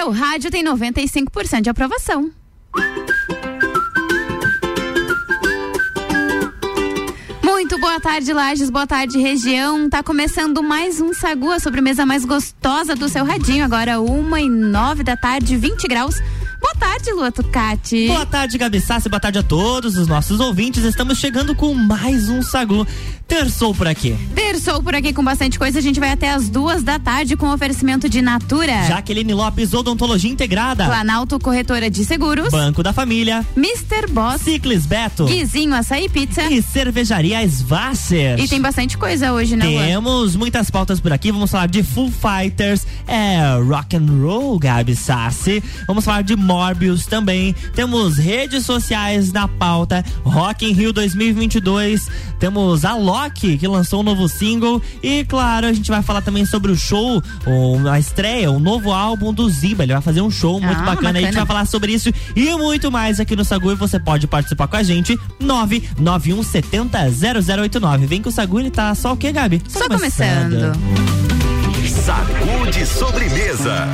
seu rádio tem 95% de aprovação. Muito boa tarde, Lages. Boa tarde, região. Tá começando mais um Sagu, a sobremesa mais gostosa do seu radinho. Agora, uma e nove da tarde, 20 graus. Boa tarde, Lua Tucati. Boa tarde, Gabi Sassi. Boa tarde a todos os nossos ouvintes. Estamos chegando com mais um Sagu. Terçou por aqui. Terçou por aqui com bastante coisa. A gente vai até as duas da tarde com oferecimento de Natura. Jaqueline Lopes, Odontologia Integrada. Planalto Corretora de Seguros. Banco da Família. Mr. Boss. Ciclis Beto. Guizinho Açaí Pizza. E Cervejaria Svasser. E tem bastante coisa hoje, né, Temos muitas pautas por aqui. Vamos falar de Full Fighters, é, rock and roll, Gabi Sassi. Vamos falar de Morbius também. Temos redes sociais na pauta. Rock in Rio 2022. Temos a Loki, que lançou um novo single. E, claro, a gente vai falar também sobre o show, a estreia, o novo álbum do Ziba. Ele vai fazer um show muito Ah, bacana. bacana. A gente vai falar sobre isso e muito mais aqui no Sagu. E você pode participar com a gente. 99170 0089. Vem que o Sagu, ele tá só o quê, Gabi? Só começando. Sagu de sobremesa.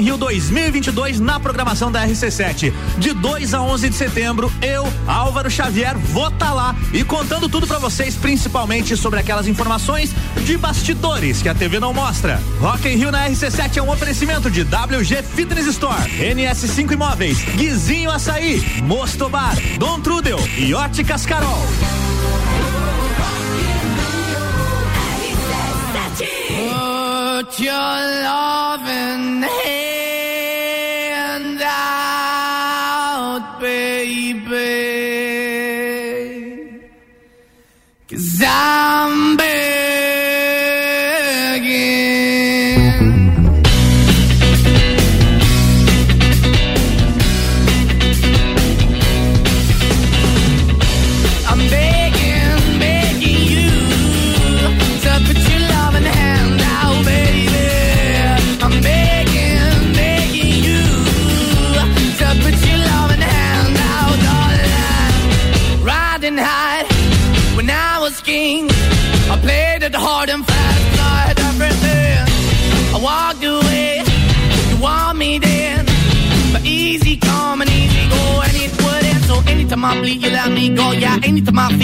In Rio 2022 na programação da RC7. De 2 a 11 de setembro, eu, Álvaro Xavier, vou estar lá e contando tudo pra vocês, principalmente sobre aquelas informações de bastidores que a TV não mostra. Rock in Rio na RC7 é um oferecimento de WG Fitness Store, NS5 Imóveis, Guizinho Açaí, Mosto Bar, Dom Trudel e Óticas Carol. Put your loving hand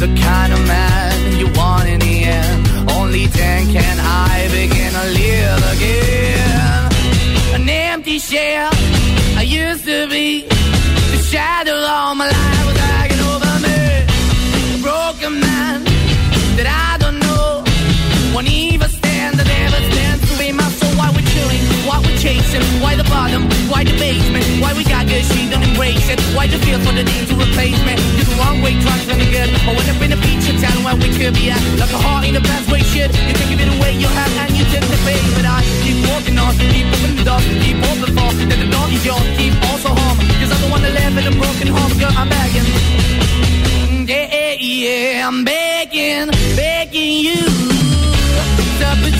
The Why the bottom? Why the basement? Why we got good, she don't embrace it? Why the feel for the need to replace me? You're the wrong way, trying to good. I went up in a feature town where we could be at. Like a heart in a best way, shit. You can give it away, you have, and you take the bait. But I keep walking on, keep opening the door, keep open for. That the door is yours, keep also home. Cause I'm the that live in a broken home, girl, I'm begging. Yeah, yeah, yeah, I'm begging, begging you to put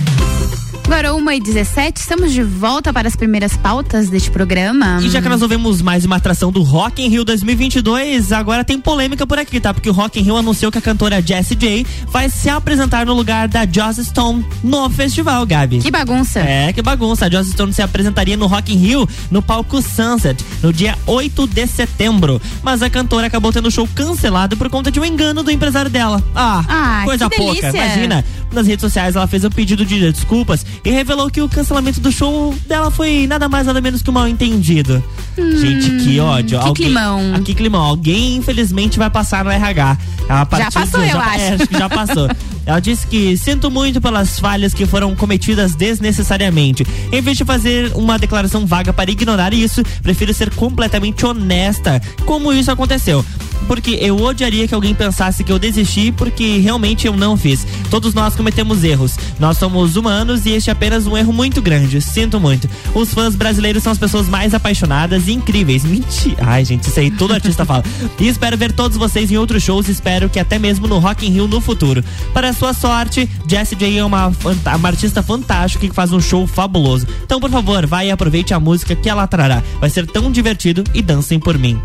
Agora, 1 e 17 estamos de volta para as primeiras pautas deste programa. E já que nós ouvimos mais uma atração do Rock in Rio 2022, agora tem polêmica por aqui, tá? Porque o Rock in Rio anunciou que a cantora Jessie J vai se apresentar no lugar da Joss Stone no festival, Gabi. Que bagunça. É, que bagunça. A Joss Stone se apresentaria no Rock in Rio no palco Sunset no dia 8 de setembro. Mas a cantora acabou tendo o show cancelado por conta de um engano do empresário dela. Ah, Ah, coisa pouca. Imagina. Nas redes sociais ela fez um pedido de desculpas e revelou que o cancelamento do show dela foi nada mais nada menos que um mal entendido. Gente, que ódio. Hum, que climão. Ah, que climão. Alguém infelizmente vai passar no RH. A partir- passou, eu já, acho. é, acho que já passou. Ela disse que sinto muito pelas falhas que foram cometidas desnecessariamente. Em vez de fazer uma declaração vaga para ignorar isso, prefiro ser completamente honesta como isso aconteceu. Porque eu odiaria que alguém pensasse que eu desisti porque realmente eu não fiz. Todos nós cometemos erros. Nós somos humanos e este é apenas um erro muito grande. Sinto muito. Os fãs brasileiros são as pessoas mais apaixonadas e incríveis. Mentira. Ai, gente, isso aí todo artista fala. E espero ver todos vocês em outros shows. Espero que até mesmo no Rock in Rio no futuro. Para sua sorte, Jessie J é uma, uma artista fantástica que faz um show fabuloso. Então, por favor, vai e aproveite a música que ela trará. Vai ser tão divertido e dancem por mim.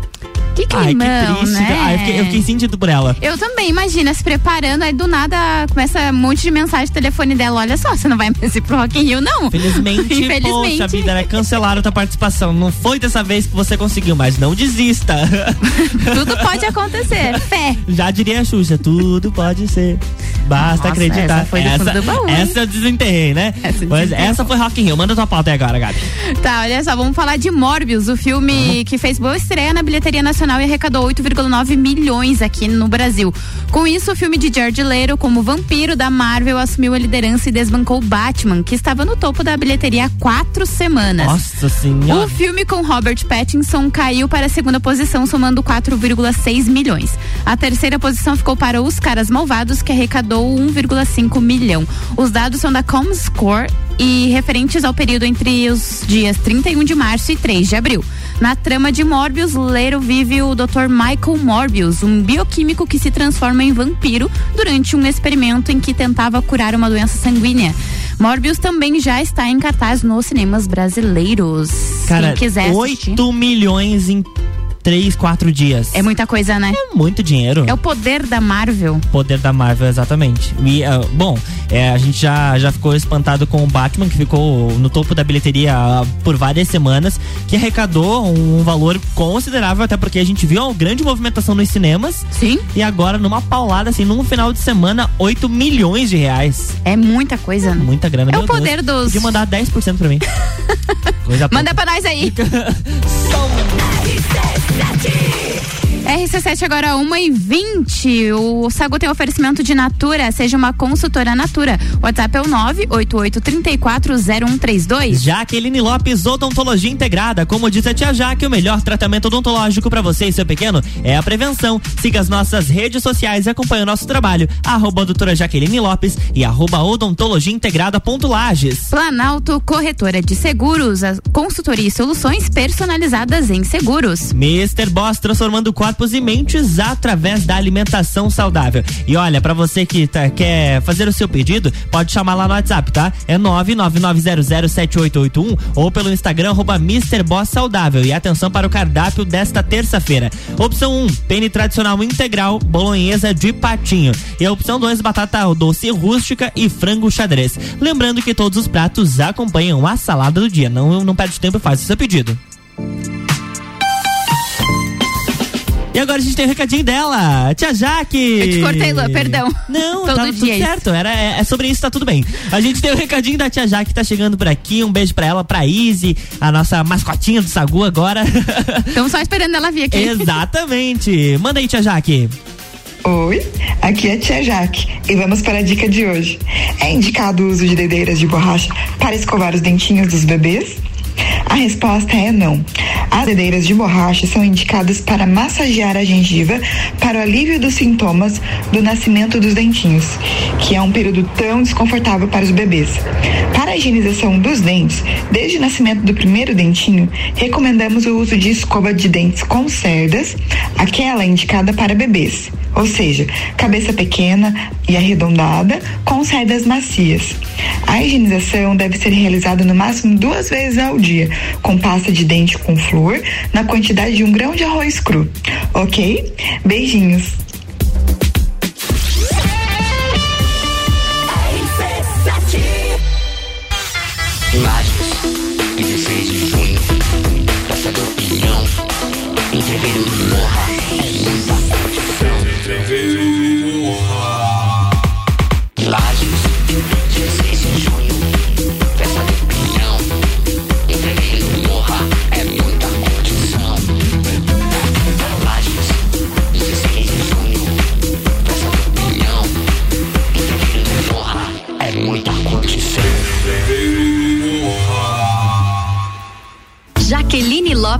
Que Ai, climão, que triste. né? Ai, eu, fiquei, eu fiquei sentido por ela. Eu também, imagina, se preparando, aí do nada começa um monte de mensagem no telefone dela. Olha só, você não vai mais ir pro Rock in Rio, não. Felizmente, Infelizmente. poxa vida, né? cancelaram tua participação. Não foi dessa vez que você conseguiu, mas não desista. Tudo pode acontecer. Fé. Já diria a Xuxa, tudo pode ser. Basta Nossa, acreditar. essa foi do fundo do baú, essa eu desenterrei, né? Essa Mas essa foi Rock in Rio. Manda tua pauta aí agora, Gabi. Tá, olha só, vamos falar de Morbius, o filme que fez boa estreia na bilheteria nacional e arrecadou 8,9 milhões aqui no Brasil. Com isso, o filme de Jared Leto, como vampiro da Marvel, assumiu a liderança e desbancou Batman, que estava no topo da bilheteria há quatro semanas. Nossa O senhora. filme com Robert Pattinson caiu para a segunda posição, somando 4,6 milhões. A terceira posição ficou para Os Caras Malvados, que arrecadou 1,5 milhão. Os dados são da Comscore e referentes ao período entre os dias 31 de março e 3 de abril. Na trama de Morbius, Lero vive o Dr. Michael Morbius, um bioquímico que se transforma em vampiro durante um experimento em que tentava curar uma doença sanguínea. Morbius também já está em cartaz nos cinemas brasileiros. Cara, Quem quiser assistir. 8 milhões em 3, 4 dias. É muita coisa, né? É muito dinheiro. É o poder da Marvel. poder da Marvel, exatamente. E, ah, bom, é, a gente já, já ficou espantado com o Batman, que ficou no topo da bilheteria ah, por várias semanas, que arrecadou um valor considerável, até porque a gente viu uma grande movimentação nos cinemas. Sim. E agora, numa paulada, assim, num final de semana, 8 milhões de reais. É muita coisa, né? Muita grana. É meu o poder Deus. dos- Podia mandar 10% pra mim. Coisa Manda pouca. pra nós aí. c'est Nati RC7 agora 1 e 20 O Sagu tem oferecimento de Natura. Seja uma consultora Natura. O WhatsApp é o 988340132. Jaqueline Lopes, Odontologia Integrada. Como diz a tia Jaque, o melhor tratamento odontológico para você e seu pequeno é a prevenção. Siga as nossas redes sociais e acompanhe o nosso trabalho. Arroba doutora Jaqueline Lopes e arroba odontologia integrada ponto Lages. Planalto Corretora de Seguros. Consultoria e soluções personalizadas em seguros. Mr. Boss transformando corpos e mentes através da alimentação saudável. E olha, pra você que tá- quer fazer o seu pedido, pode chamar lá no WhatsApp, tá? É 999007881 ou pelo Instagram arroba Saudável. E atenção para o cardápio desta terça-feira. Opção 1, pene tradicional integral, bolonhesa de patinho. E a opção 2, batata doce rústica e frango xadrez. Lembrando que todos os pratos acompanham a salada do dia. Não, não perde tempo e faz o seu pedido. E agora a gente tem o recadinho dela, tia Jaque. Eu te cortei, Lua, perdão. Não, Todo tá tudo é certo. Era, é, é sobre isso, tá tudo bem. A gente tem o recadinho da tia Jaque que tá chegando por aqui. Um beijo pra ela, pra Izzy, a nossa mascotinha do Sagu agora. Estamos só esperando ela vir aqui. Exatamente. Manda aí, tia Jaque. Oi, aqui é a Tia Jaque e vamos para a dica de hoje. É indicado o uso de dedeiras de borracha para escovar os dentinhos dos bebês? A resposta é não. As dedeiras de borracha são indicadas para massagear a gengiva para o alívio dos sintomas do nascimento dos dentinhos, que é um período tão desconfortável para os bebês. Para a higienização dos dentes, desde o nascimento do primeiro dentinho, recomendamos o uso de escova de dentes com cerdas, aquela indicada para bebês, ou seja, cabeça pequena e arredondada com cerdas macias. A higienização deve ser realizada no máximo duas vezes ao dia, com pasta de dente com flúor, na quantidade de um grão de arroz cru. Ok? Beijinhos!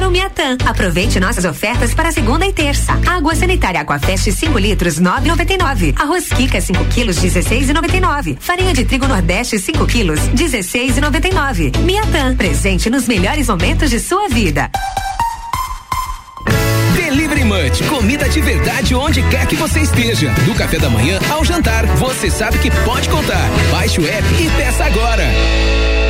Para o Miatan. Aproveite nossas ofertas para segunda e terça. Água sanitária Aquafest 5 litros 9,99. Arroz Kika 5 quilos 16,99. Farinha de trigo Nordeste 5 quilos 16,99. Miatan. Presente nos melhores momentos de sua vida. Delivery Munch, comida de verdade onde quer que você esteja. Do café da manhã ao jantar, você sabe que pode contar. Baixe o app e peça agora.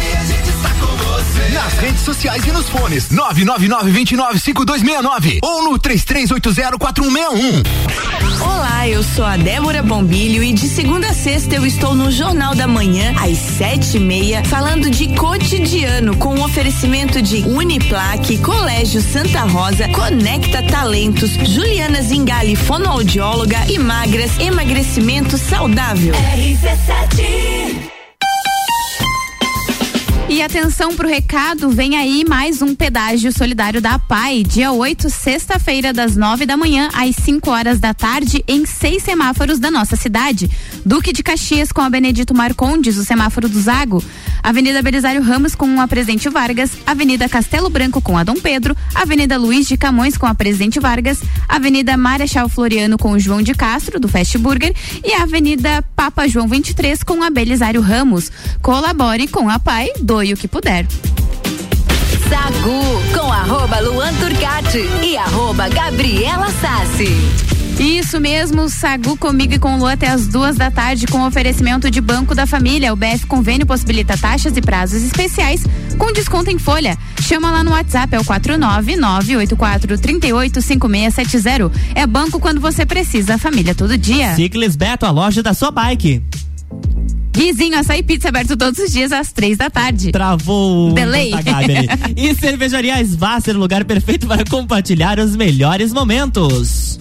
Nas redes sociais e nos fones 999-295269 ou no 33804161. Olá, eu sou a Débora Bombilho e de segunda a sexta eu estou no Jornal da Manhã, às sete e meia, falando de cotidiano, com um oferecimento de Uniplaque, Colégio Santa Rosa, Conecta Talentos, Juliana Zingali, fonoaudióloga e magras, emagrecimento saudável. RC7 E atenção pro recado, vem aí mais um pedágio solidário da PAI, dia 8, sexta-feira, das 9 da manhã às 5 horas da tarde, em seis semáforos da nossa cidade. Duque de Caxias com a Benedito Marcondes, o semáforo do Zago, Avenida Belisário Ramos com a Presidente Vargas, Avenida Castelo Branco com a Dom Pedro, Avenida Luiz de Camões com a Presidente Vargas, Avenida Marechal Floriano com o João de Castro, do Fast Burger, e a Avenida Papa João 23 com a Belisário Ramos. Colabore com a PAI, doe o que puder. Sagu com arroba Luan Turcati e arroba Gabriela Sassi. Isso mesmo, Sagu comigo e com o Lu até as duas da tarde com oferecimento de Banco da Família. O BF Convênio possibilita taxas e prazos especiais com desconto em folha. Chama lá no WhatsApp, é o 49984385670. É banco quando você precisa, família todo dia. Ciclis Beto, a loja da sua bike. Guizinho, açaí pizza aberto todos os dias às três da tarde. Travou. Delay. E Cervejaria Svasser, lugar perfeito para compartilhar os melhores momentos.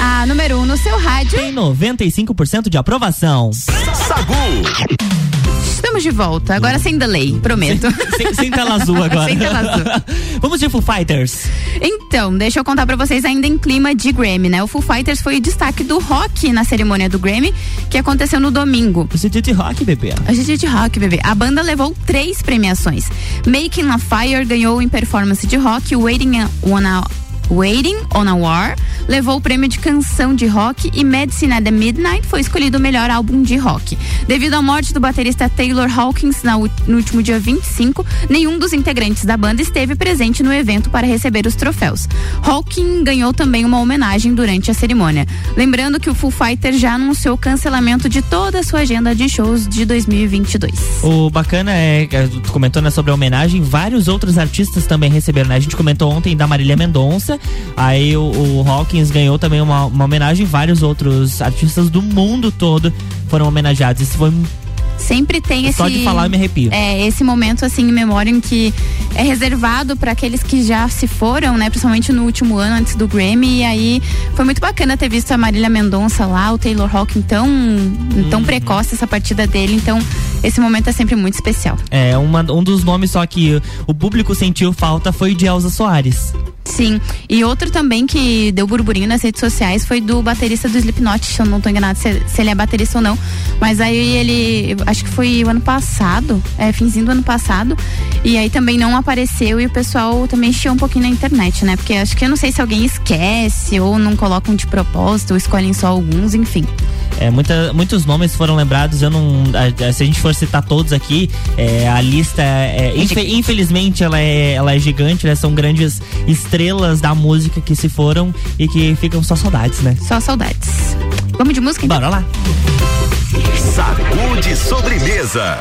A número 1 um no seu rádio. Tem 95% de aprovação. Sagu. Estamos de volta, agora sem delay, prometo. Sem, sem, sem tela azul agora. sem tela azul. Vamos de Foo Fighters. Então, deixa eu contar pra vocês ainda em clima de Grammy, né? O Foo Fighters foi o destaque do rock na cerimônia do Grammy, que aconteceu no domingo. Hoje é dia de rock, bebê. Hoje é dia de rock, bebê. A banda levou três premiações. Making a Fire ganhou em performance de rock, Waiting on a Waiting on a War levou o prêmio de canção de rock e Medicine at the Midnight foi escolhido o melhor álbum de rock. Devido à morte do baterista Taylor Hawkins no último dia 25, nenhum dos integrantes da banda esteve presente no evento para receber os troféus. Hawkins ganhou também uma homenagem durante a cerimônia. Lembrando que o Foo Fighters já anunciou o cancelamento de toda a sua agenda de shows de 2022. O bacana é, é, tu comentou né, sobre a homenagem, vários outros artistas também receberam, né? A gente comentou ontem da Marília Mendonça, aí o, o Hawkins ganhou também uma, uma homenagem, vários outros artistas do mundo todo foram homenageados. Isso foi sempre tem esse. Só de falar eu me arrepio. É, esse momento assim em memória em que é reservado para aqueles que já se foram, né? Principalmente no último ano antes do Grammy. E aí foi muito bacana ter visto a Marília Mendonça lá, o Taylor Hawking tão, tão precoce essa partida dele. Então, esse momento é sempre muito especial. É, uma, um dos nomes só que o público sentiu falta foi de Elza Soares. Sim. E outro também que deu burburinho nas redes sociais foi do baterista do Slipknot, eu não tô enganado se, se ele é baterista ou não. Mas aí ele, acho que foi o ano passado, é, finzinho do ano passado. E aí também não apareceu e o pessoal também chiou um pouquinho na internet, né? Porque acho que eu não sei se alguém esquece ou não colocam de propósito ou escolhem só alguns, enfim. É, muita, muitos nomes foram lembrados. Eu não. a- se a gente for citar todos aqui, é, a lista é, infe- infelizmente ela é, ela é gigante, né? São grandes estrelas da música que se foram e que ficam só saudades, né? Só saudades. Vamos de música então? Bora lá. Sacude sobremesa.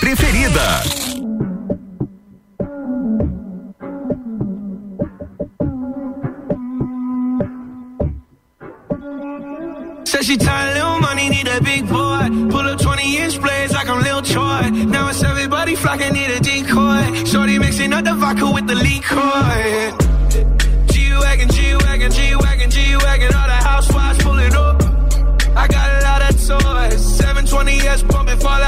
Preferida. Said she tired, little money, need a big boy. Pull up 20 inch blades like I'm Lil Troy. Now it's everybody flocking, need a decoy. Shorty mixing up the vodka with the liquor. G-Wagon, G-Wagon, G-Wagon, G-Wagon. All the housewives pulling up. I got a lot of toys. 720S bumping Fallout Boy.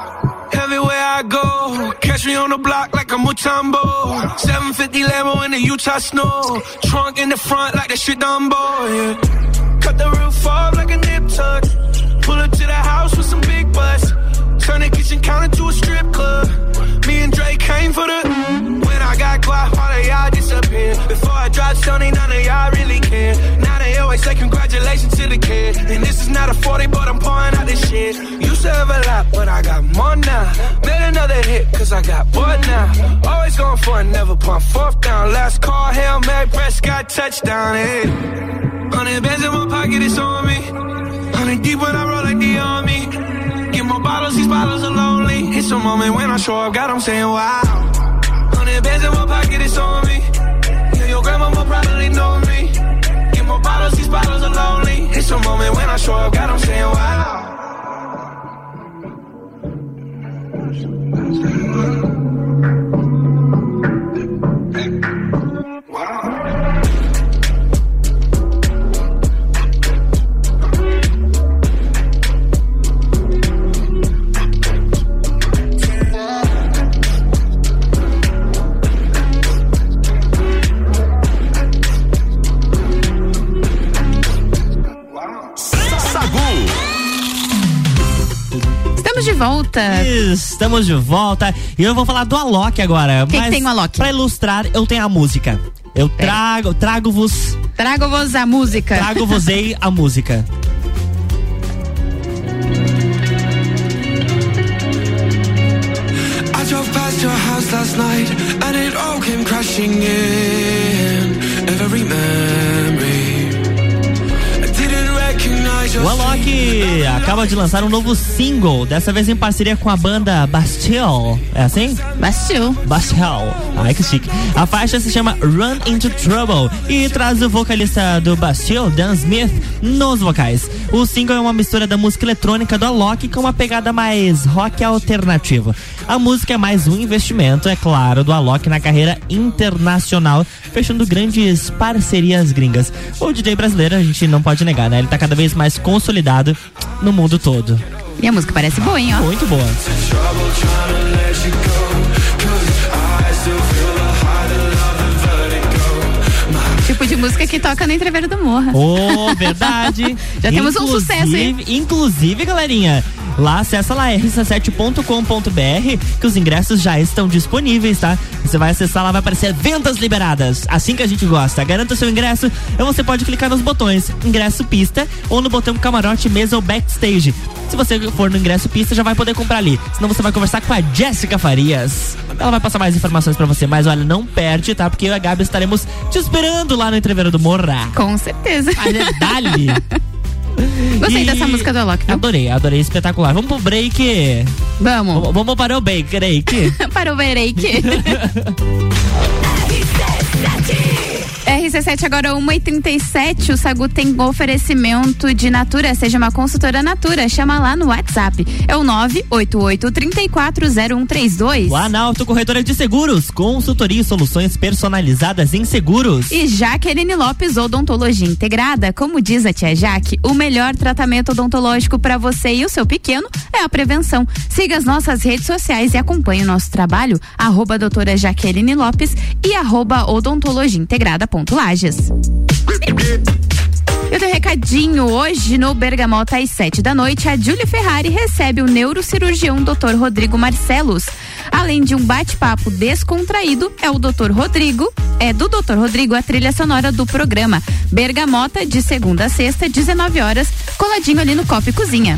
Everywhere I go, catch me on the block like a Mutombo. 750 Lambo in the Utah snow. Trunk in the front like that shit Dumbo, yeah. Cut the roof off like a nip tuck. Pull up to the house with some big butts. Turn the kitchen counter to a strip club. Me and Drake came for the. When I got quiet, all of y'all disappear. Before I drop Sony, none of y'all really care. Now they always say congratulations to the kid. And this is not a 40, but I'm pouring out this shit. Used to have a lot, but I got more now. Made another hit, cause I got bored now. Always going for it, never pump fourth down. Last call, Hail Mary, Prescott, touchdown. Hey. Hundred bands in my pocket, it's on me. Hundred deep when I roll like the army. Get more bottles, these bottles are lonely. It's a moment when I show up, God, I'm saying wow. Hundred bands in my pocket, it's on me. Your grandma will probably know me. Get more bottles, these bottles are lonely. It's a moment when I show up, God, I'm saying wow. Estamos de volta. Estamos de volta e eu vou falar do Alok agora. Que que mas tem o Alok? Pra ilustrar, eu tenho a música. Eu trago, trago-vos, Trago-vos a música. trago-vos a música. I drove past your house last night and it all came crashing in. Acaba de lançar um novo single, dessa vez em parceria com a banda Bastille. É assim? Bastille. Bastille. Ai, que chique. A faixa se chama Run Into Trouble e traz o vocalista do Bastille, Dan Smith, nos vocais. O single é uma mistura da música eletrônica do Alok com uma pegada mais rock alternativo. A música é mais um investimento, é claro, do Alok na carreira internacional, fechando grandes parcerias gringas. O DJ brasileiro, a gente não pode negar, né? Ele tá cada vez mais consolidado no mundo todo. E a música parece boa, hein, ó. Muito boa. Tipo de música que toca no entreveiro do Morra. Oh, verdade. Já temos um sucesso, hein? Inclusive, galerinha, lá acessa lá rc7.com.br que os ingressos já estão disponíveis, tá? Você vai acessar lá, vai aparecer vendas liberadas. Assim que a gente gosta. Garanta o seu ingresso e você pode clicar nos botões ingresso pista ou no botão camarote, mesa ou backstage. Se você for no ingresso pista, já vai poder comprar ali. Senão você vai conversar com a Jéssica Farias. Ela vai passar mais informações pra você, mas olha, não perde, tá? Porque eu e a Gabi estaremos te esperando lá no Entreveiro do Morra. Com certeza. Olha, dali. Gostei E- dessa música do Alok, viu? Adorei, adorei, espetacular. Vamos pro break. Vamos. V- Vamos para o break. Para o break. RC7 agora 1h37. O Sagu tem oferecimento de Natura. Seja uma consultora Natura. Chama lá no WhatsApp. É o 988-340132. O Analto Corretora de Seguros, consultoria e soluções personalizadas em seguros. E Jaqueline Lopes Odontologia Integrada. Como diz a tia Jaque, o melhor tratamento odontológico para você e o seu pequeno é a prevenção. Siga as nossas redes sociais e acompanhe o nosso trabalho. Arroba doutora Jaqueline Lopes e arroba odontologia integrada ponto Lages. Eu tenho recadinho hoje no Bergamota às sete da noite. A Júlia Ferrari recebe o neurocirurgião Dr. Rodrigo Marcelos. Além de um bate-papo descontraído, é o Dr. Rodrigo, é do Dr. Rodrigo a trilha sonora do programa Bergamota de segunda a sexta, 19 horas, coladinho ali no Copa e Cozinha.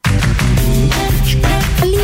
A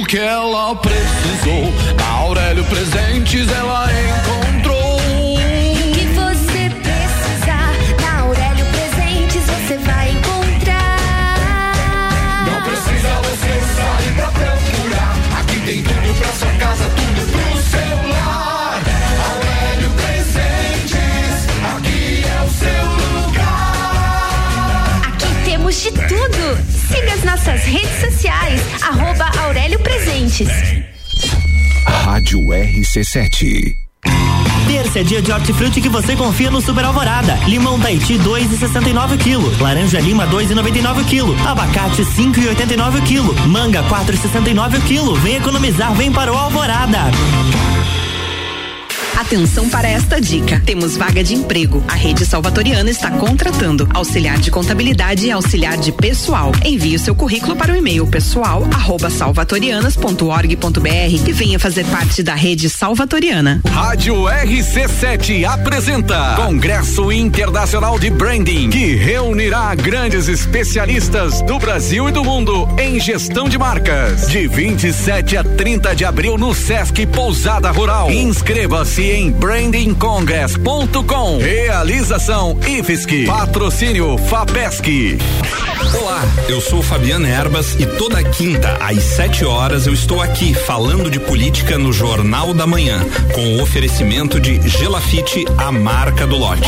que ela precisou, na Aurélio Presentes ela encontrou. O que você precisar, na Aurélio Presentes você vai encontrar. Não precisa você sair pra procurar. Aqui tem tudo pra sua casa, tudo pro celular. Aurélio Presentes, aqui é o seu lugar. Aqui temos de tudo. Siga as nossas redes sociais, arroba Rádio RC7. Terça é dia de hortifruti que você confia no Super Alvorada. Limão Tahiti 2,69 kg. Laranja Lima 2,99 kg. Abacate 5,89 kg. Manga 4,69 kg. Vem economizar, vem para o Alvorada. Atenção para esta dica. Temos vaga de emprego. A rede salvatoriana está contratando auxiliar de contabilidade e auxiliar de pessoal. Envie o seu currículo para o e-mail pessoal arroba salvatorianas.org.br e venha fazer parte da rede salvatoriana. Rádio RC7 apresenta Congresso Internacional de Branding, que reunirá grandes especialistas do Brasil e do mundo em gestão de marcas. De 27 a 30 de abril no Sesc Pousada Rural. Inscreva-se em brandingcongress.com. Realização IFSC. Patrocínio FAPESC. Olá, eu sou Fabiana Erbas e toda quinta às 7 horas eu estou aqui falando de política no Jornal da Manhã, com o oferecimento de Gelafite, a marca do lote.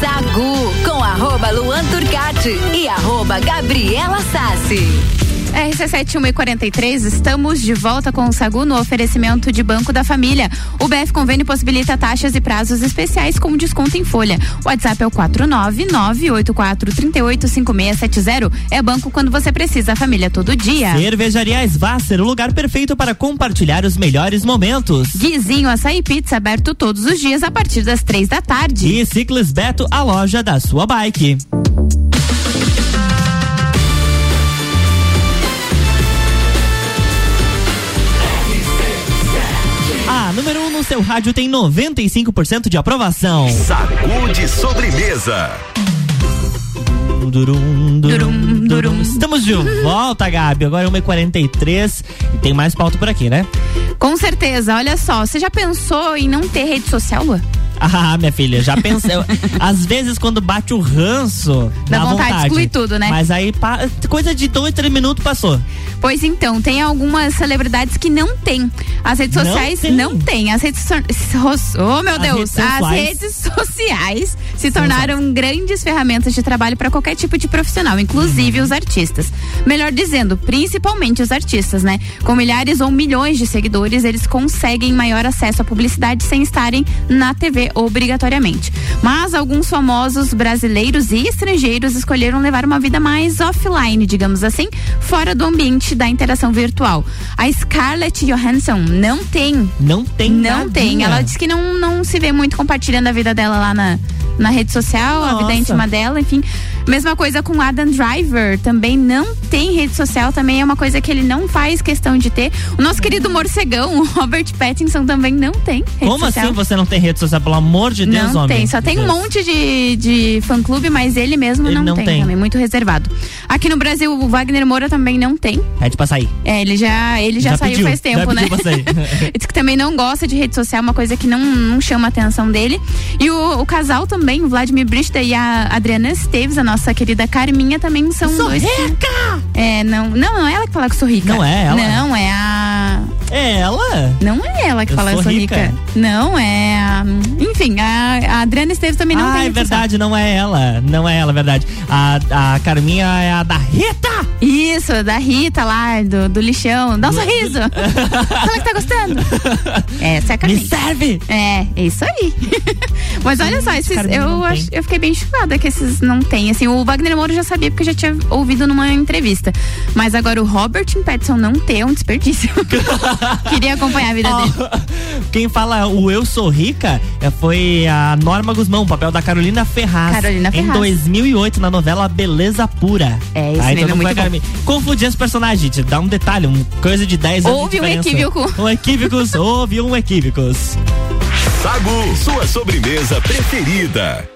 Sagu com arroba Luan Turcati e arroba Gabriela Sassi. RC7143, estamos de volta com o Sagu no oferecimento de Banco da Família. O BF Convênio possibilita taxas e prazos especiais com desconto em folha. O WhatsApp é o 49984385670. É banco quando você precisa, a família todo dia. Cervejaria Svasser, o lugar perfeito para compartilhar os melhores momentos. Guizinho Açaí Pizza aberto todos os dias a partir das três da tarde. E Ciclis Beto, a loja da sua bike. Seu rádio tem 95% de aprovação. Sacude sobremesa. Durum, durum, durum. Estamos de volta, Gabi. Agora é 1h43 e tem mais pauta por aqui, né? Com certeza, olha só, você já pensou em não ter rede social, Lua? Ah, minha filha, já pensei. às vezes, quando bate o ranço. Dá dá vontade de excluir tudo, né? Mas aí, coisa de dois, três minutos passou. Pois então, tem algumas celebridades que não têm. As redes Não sociais tem? não têm. As redes so- Oh, meu As Deus! redes As redes sociais se tornaram grandes ferramentas de trabalho para qualquer tipo de profissional, inclusive os artistas. Melhor dizendo, principalmente os artistas, né? Com milhares ou milhões de seguidores, eles conseguem maior acesso à publicidade sem estarem na TV obrigatoriamente. Mas alguns famosos brasileiros e estrangeiros escolheram levar uma vida mais offline, digamos assim, fora do ambiente da interação virtual. A Scarlett Johansson não tem. Não tem Não nadinha. tem. Ela diz que não, não se vê muito compartilhando a vida dela lá na, na rede social, a vida Nossa. íntima dela, enfim. Mesma coisa com Adam Driver, também não tem rede social, também é uma coisa que ele não faz questão de ter. O nosso querido morcegão, o Robert Pattinson, também não tem rede Como social. assim você não tem rede social? Pelo amor de Deus, não homem. tem, só tem um Deus. monte de, de fã-clube, mas ele mesmo Ele não, não tem, tem. também, muito reservado. Aqui no Brasil, o Wagner Moura também não tem. Pede pra sair. É, ele já, ele já, Já saiu pediu, faz tempo, né? pra sair. Diz que também não gosta de rede social, uma coisa que não, não chama a atenção dele. E o, o casal também, o Vladimir Brista e a Adriana Esteves, a nossa querida Carminha, também são Sou dois. rica! É, não, não, não é ela que fala que sou rica. Não é ela? Não, é a. É ela? Não é ela que Eu fala que sou eu sou rica. rica. Não, é. Enfim, a, a Adriana Esteves também não ah, tem é rede social. verdade, não é ela. Não é ela, é verdade. A, a Carminha é a da Rita! Isso, da Rita lá, do, do lixão. Dá um sorriso. Fala que tá gostando. Essa é a Carminha. Me serve! É, é isso aí. Mas olha só, esses, Carminha eu, não tem. ach- eu fiquei bem chocada que esses não tem. Assim, o Wagner Moura eu já sabia porque eu já tinha ouvido numa entrevista. Mas agora o Robert Pattinson não ter é um desperdício. Queria acompanhar a vida dele. Quem fala o Eu Sou Rica é, foi a Norma Guzmão, o papel da Carolina Ferraz. Carolina Em Ferraz. 2008, na novela Beleza Pura. É, esse Aí meme é todo mundo muito vai Carmen. Confundir os personagens, gente. Dá um detalhe, uma coisa de 10 anos. Houve de um diferença. equívoco. Um equívocos, houve um equívocos. Sagu, sua sobremesa preferida.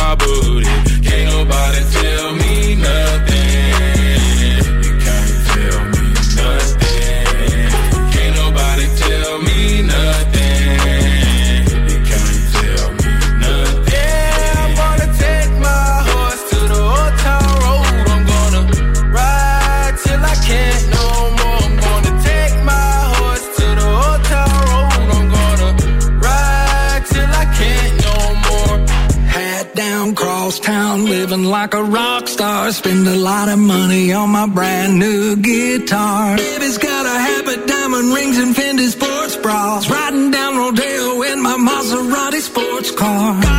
My booty. Can't nobody tell me nothing. spend a lot of money on my brand new guitar. Baby's got a habit, diamond rings, and Fendi sports bras. Riding down Rodeo in my Maserati sports car.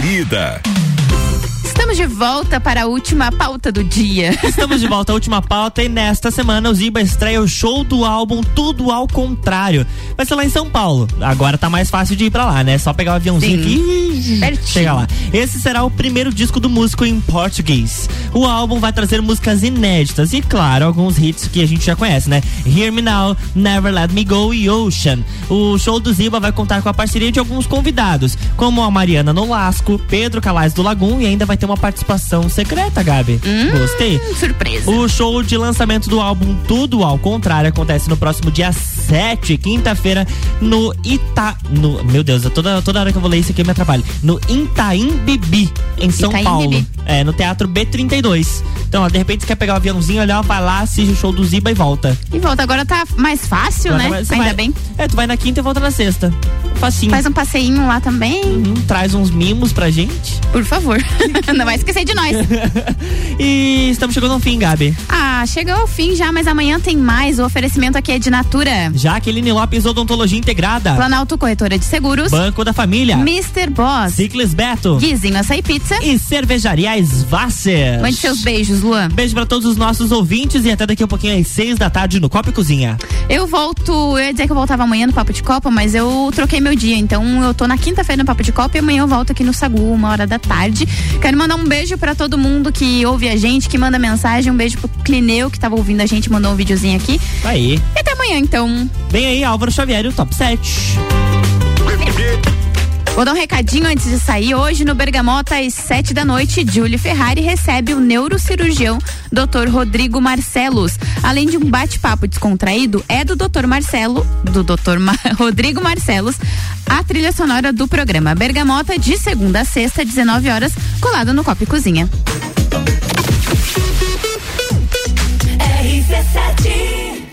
querida. Estamos de volta para a última pauta do dia. Estamos de volta à última pauta e nesta semana o Ziba estreia o show do álbum Tudo ao Contrário. Vai ser lá em São Paulo. Agora tá mais fácil de ir para lá, né? Só pegar o aviãozinho Sim. aqui chega lá. Esse será o primeiro disco do músico em português. O álbum vai trazer músicas inéditas e, claro, alguns hits que a gente já conhece, né? Hear Me Now, Never Let Me Go e Ocean. O show do Ziba vai contar com a parceria de alguns convidados, como a Mariana Nolasco, Pedro Calais do Lagum e ainda vai ter uma participação secreta, Gabi. Gostei. Surpresa. O show de lançamento do álbum Tudo ao Contrário acontece no próximo dia 7, quinta-feira, no Ita. No, meu Deus, toda, toda hora que eu vou ler isso aqui eu me atrapalho. No Itaim Bibi, em São Itaim Paulo. Bibi. É, no Teatro B32. Então, ó, de repente você quer pegar o aviãozinho, olhar, vai lá, assiste o show do Ziba e volta. E volta, agora tá mais fácil, Agora né? você Ainda vai- bem. É, tu vai na quinta e volta na sexta. Facinho. Faz um passeinho lá também. Uhum, traz uns mimos pra gente. Por favor. Não vai esquecer de nós. E estamos chegando ao fim, Gabi. Ah, chegou ao fim já, mas amanhã tem mais. O oferecimento aqui é de Natura. Jaqueline Lopes Odontologia Integrada. Planalto Corretora de Seguros. Banco da Família. Mr. Boss. Ciclis Beto. Guizinho Açaí Pizza. E Cervejaria Svasser. Mande seus beijos, Luan. Beijo pra todos os nossos ouvintes e até daqui a pouquinho às seis da tarde no Copa e Cozinha. Eu volto, eu ia dizer que eu voltava amanhã no Papo de Copa, mas eu troquei meu dia. Então eu tô na quinta-feira no Papo de Copa e amanhã eu volto aqui no Sagu, uma hora da tarde. Quero mandar um beijo pra todo mundo que ouve a gente, que manda mensagem. Um beijo pro Clineu, que tava ouvindo a gente, mandou um videozinho aqui. Aí. E até amanhã, então. Vem aí, Álvaro Xavier o Top 7. Vou dar um recadinho antes de sair. Hoje no Bergamota, às sete da noite, Julie Ferrari recebe o neurocirurgião Dr. Rodrigo Marcelos. Além de um bate-papo descontraído, é do Dr. Marcelo, do Dr. Ma Rodrigo Marcelos, a trilha sonora do programa Bergamota, de segunda a sexta, 19 horas, colado no Copo e Cozinha. RC7